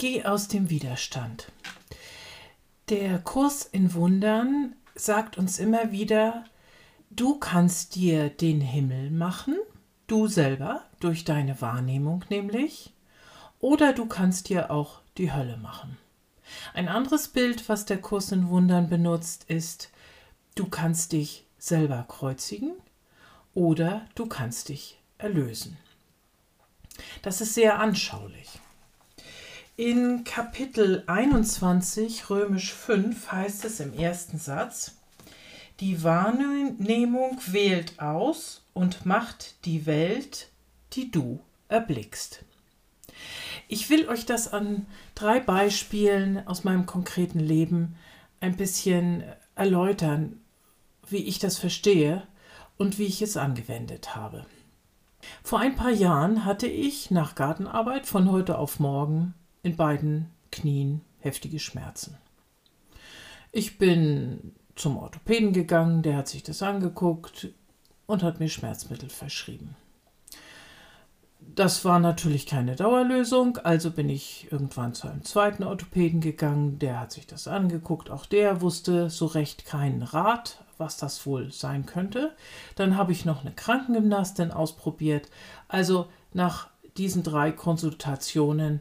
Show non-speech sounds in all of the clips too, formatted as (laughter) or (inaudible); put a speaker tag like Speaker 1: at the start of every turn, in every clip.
Speaker 1: Geh aus dem Widerstand. Der Kurs in Wundern sagt uns immer wieder, du kannst dir den Himmel machen, du selber, durch deine Wahrnehmung nämlich, oder du kannst dir auch die Hölle machen. Ein anderes Bild, was der Kurs in Wundern benutzt, ist, du kannst dich selber kreuzigen oder du kannst dich erlösen. Das ist sehr anschaulich. In Kapitel 21 römisch 5 heißt es im ersten Satz, die Wahrnehmung wählt aus und macht die Welt, die du erblickst. Ich will euch das an drei Beispielen aus meinem konkreten Leben ein bisschen erläutern, wie ich das verstehe und wie ich es angewendet habe. Vor ein paar Jahren hatte ich nach Gartenarbeit von heute auf morgen in beiden Knien heftige Schmerzen. Ich bin zum Orthopäden gegangen, der hat sich das angeguckt und hat mir Schmerzmittel verschrieben. Das war natürlich keine Dauerlösung, also bin ich irgendwann zu einem zweiten Orthopäden gegangen, der hat sich das angeguckt, auch der wusste so recht keinen Rat, was das wohl sein könnte. Dann habe ich noch eine Krankengymnastin ausprobiert. Also nach diesen drei Konsultationen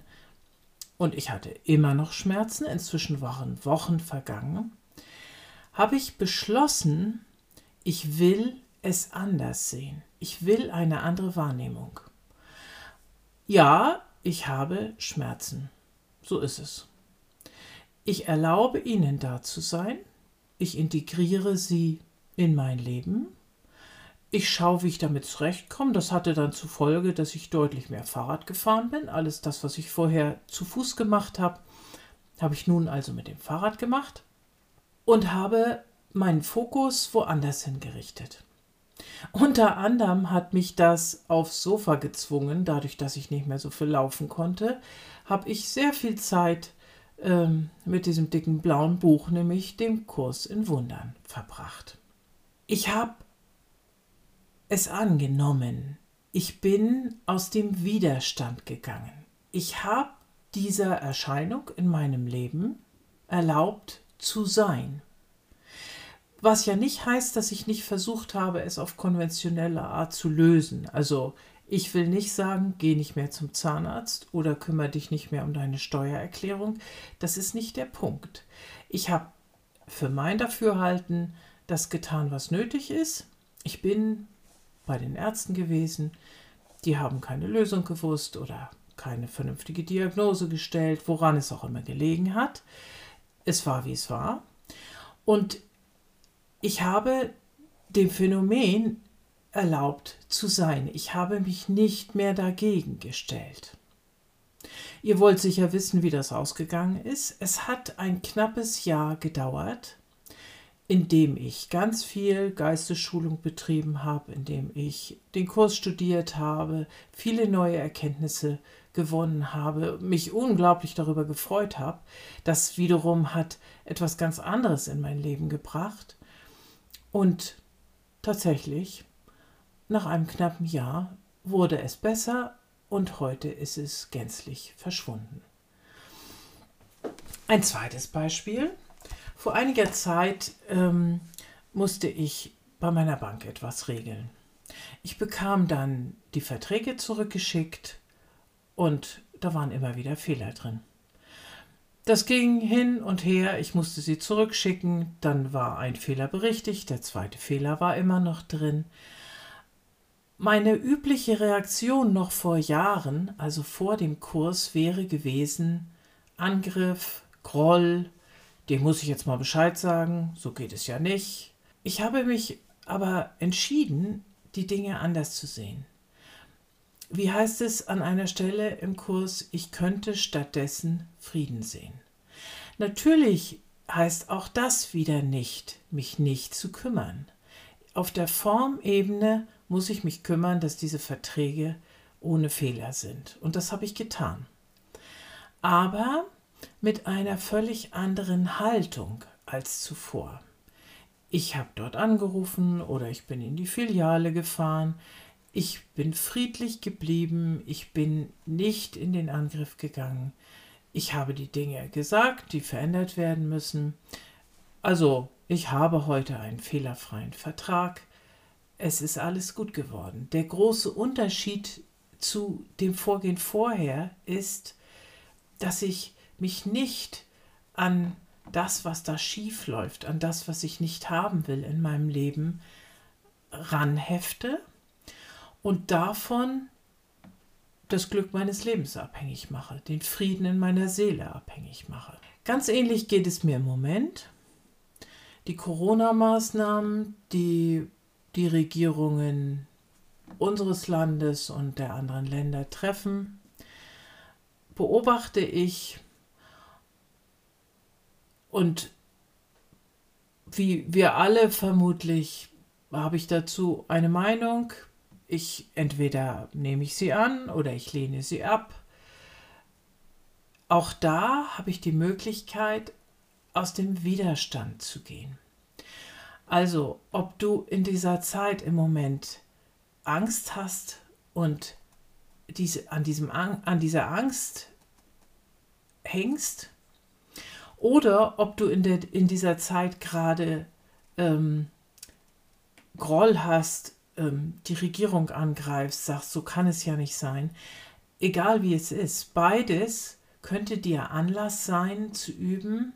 Speaker 1: und ich hatte immer noch Schmerzen, inzwischen waren Wochen vergangen, habe ich beschlossen, ich will es anders sehen. Ich will eine andere Wahrnehmung. Ja, ich habe Schmerzen. So ist es. Ich erlaube ihnen da zu sein. Ich integriere sie in mein Leben ich schaue, wie ich damit zurechtkomme. Das hatte dann zur Folge, dass ich deutlich mehr Fahrrad gefahren bin. Alles das, was ich vorher zu Fuß gemacht habe, habe ich nun also mit dem Fahrrad gemacht und habe meinen Fokus woanders hingerichtet. Unter anderem hat mich das aufs Sofa gezwungen, dadurch, dass ich nicht mehr so viel laufen konnte, habe ich sehr viel Zeit ähm, mit diesem dicken blauen Buch, nämlich dem Kurs in Wundern, verbracht. Ich habe es angenommen. Ich bin aus dem Widerstand gegangen. Ich habe dieser Erscheinung in meinem Leben erlaubt zu sein. Was ja nicht heißt, dass ich nicht versucht habe, es auf konventionelle Art zu lösen. Also ich will nicht sagen, geh nicht mehr zum Zahnarzt oder kümmere dich nicht mehr um deine Steuererklärung. Das ist nicht der Punkt. Ich habe für mein Dafürhalten das getan, was nötig ist. Ich bin bei den Ärzten gewesen. Die haben keine Lösung gewusst oder keine vernünftige Diagnose gestellt, woran es auch immer gelegen hat. Es war, wie es war. Und ich habe dem Phänomen erlaubt zu sein. Ich habe mich nicht mehr dagegen gestellt. Ihr wollt sicher wissen, wie das ausgegangen ist. Es hat ein knappes Jahr gedauert, indem ich ganz viel Geistesschulung betrieben habe, indem ich den Kurs studiert habe, viele neue Erkenntnisse gewonnen habe, mich unglaublich darüber gefreut habe. Das wiederum hat etwas ganz anderes in mein Leben gebracht. Und tatsächlich, nach einem knappen Jahr wurde es besser und heute ist es gänzlich verschwunden. Ein zweites Beispiel. Vor einiger Zeit ähm, musste ich bei meiner Bank etwas regeln. Ich bekam dann die Verträge zurückgeschickt und da waren immer wieder Fehler drin. Das ging hin und her, ich musste sie zurückschicken, dann war ein Fehler berichtigt, der zweite Fehler war immer noch drin. Meine übliche Reaktion noch vor Jahren, also vor dem Kurs, wäre gewesen Angriff, Groll, dem muss ich jetzt mal Bescheid sagen, so geht es ja nicht. Ich habe mich aber entschieden, die Dinge anders zu sehen. Wie heißt es an einer Stelle im Kurs, ich könnte stattdessen Frieden sehen. Natürlich heißt auch das wieder nicht, mich nicht zu kümmern. Auf der Formebene muss ich mich kümmern, dass diese Verträge ohne Fehler sind. Und das habe ich getan. Aber mit einer völlig anderen Haltung als zuvor. Ich habe dort angerufen oder ich bin in die Filiale gefahren. Ich bin friedlich geblieben. Ich bin nicht in den Angriff gegangen. Ich habe die Dinge gesagt, die verändert werden müssen. Also, ich habe heute einen fehlerfreien Vertrag. Es ist alles gut geworden. Der große Unterschied zu dem Vorgehen vorher ist, dass ich mich nicht an das, was da schief läuft, an das, was ich nicht haben will in meinem Leben, ranhefte und davon das Glück meines Lebens abhängig mache, den Frieden in meiner Seele abhängig mache. Ganz ähnlich geht es mir im Moment. Die Corona-Maßnahmen, die die Regierungen unseres Landes und der anderen Länder treffen, beobachte ich und wie wir alle vermutlich habe ich dazu eine Meinung, ich entweder nehme ich sie an oder ich lehne sie ab. Auch da habe ich die Möglichkeit, aus dem Widerstand zu gehen. Also, ob du in dieser Zeit im Moment Angst hast und diese, an, diesem, an dieser Angst hängst, oder ob du in, der, in dieser Zeit gerade ähm, Groll hast ähm, die Regierung angreifst, sagst, so kann es ja nicht sein. Egal wie es ist, beides könnte dir Anlass sein zu üben,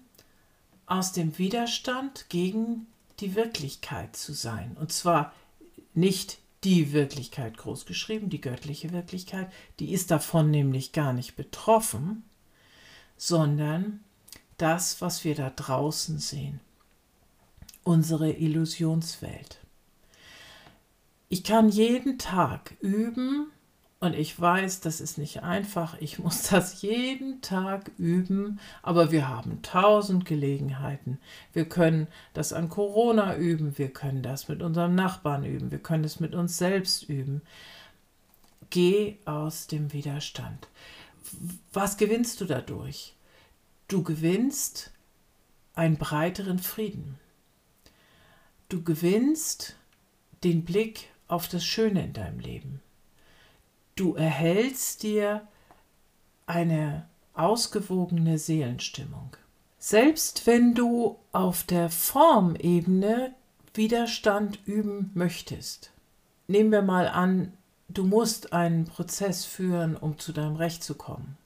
Speaker 1: aus dem Widerstand gegen die Wirklichkeit zu sein. Und zwar nicht die Wirklichkeit großgeschrieben, die göttliche Wirklichkeit, die ist davon nämlich gar nicht betroffen, sondern das, was wir da draußen sehen, unsere Illusionswelt. Ich kann jeden Tag üben und ich weiß, das ist nicht einfach. Ich muss (laughs) das jeden Tag üben, aber wir haben tausend Gelegenheiten. Wir können das an Corona üben, wir können das mit unserem Nachbarn üben, wir können es mit uns selbst üben. Geh aus dem Widerstand. Was gewinnst du dadurch? Du gewinnst einen breiteren Frieden. Du gewinnst den Blick auf das Schöne in deinem Leben. Du erhältst dir eine ausgewogene Seelenstimmung. Selbst wenn du auf der Formebene Widerstand üben möchtest. Nehmen wir mal an, du musst einen Prozess führen, um zu deinem Recht zu kommen.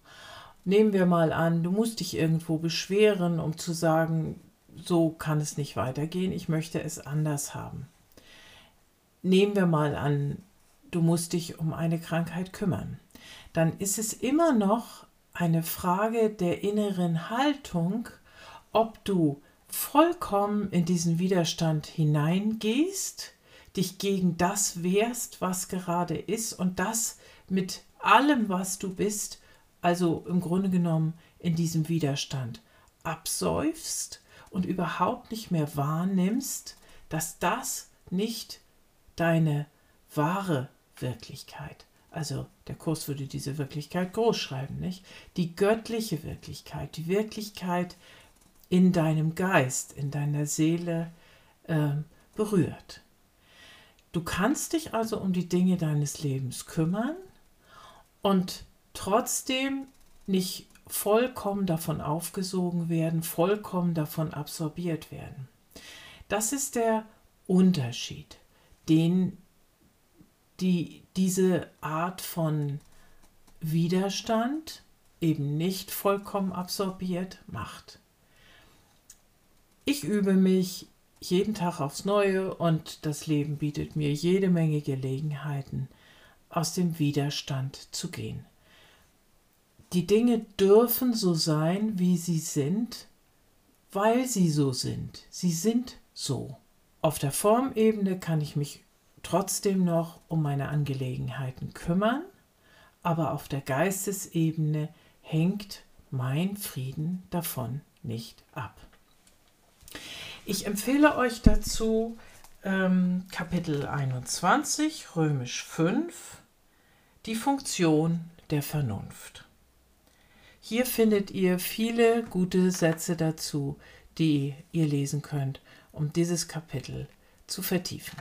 Speaker 1: Nehmen wir mal an, du musst dich irgendwo beschweren, um zu sagen, so kann es nicht weitergehen, ich möchte es anders haben. Nehmen wir mal an, du musst dich um eine Krankheit kümmern, dann ist es immer noch eine Frage der inneren Haltung, ob du vollkommen in diesen Widerstand hineingehst, dich gegen das wehrst, was gerade ist und das mit allem, was du bist, also im Grunde genommen in diesem Widerstand absäufst und überhaupt nicht mehr wahrnimmst, dass das nicht deine wahre Wirklichkeit. Also der Kurs würde diese Wirklichkeit groß schreiben, nicht? Die göttliche Wirklichkeit, die Wirklichkeit in deinem Geist, in deiner Seele äh, berührt. Du kannst dich also um die Dinge deines Lebens kümmern und trotzdem nicht vollkommen davon aufgesogen werden, vollkommen davon absorbiert werden. Das ist der Unterschied den die diese Art von Widerstand eben nicht vollkommen absorbiert macht. Ich übe mich jeden Tag aufs Neue und das Leben bietet mir jede Menge Gelegenheiten, aus dem Widerstand zu gehen. Die Dinge dürfen so sein, wie sie sind, weil sie so sind. Sie sind so. Auf der Formebene kann ich mich trotzdem noch um meine Angelegenheiten kümmern, aber auf der Geistesebene hängt mein Frieden davon nicht ab. Ich empfehle euch dazu ähm, Kapitel 21, römisch 5, die Funktion der Vernunft. Hier findet ihr viele gute Sätze dazu, die ihr lesen könnt, um dieses Kapitel zu vertiefen.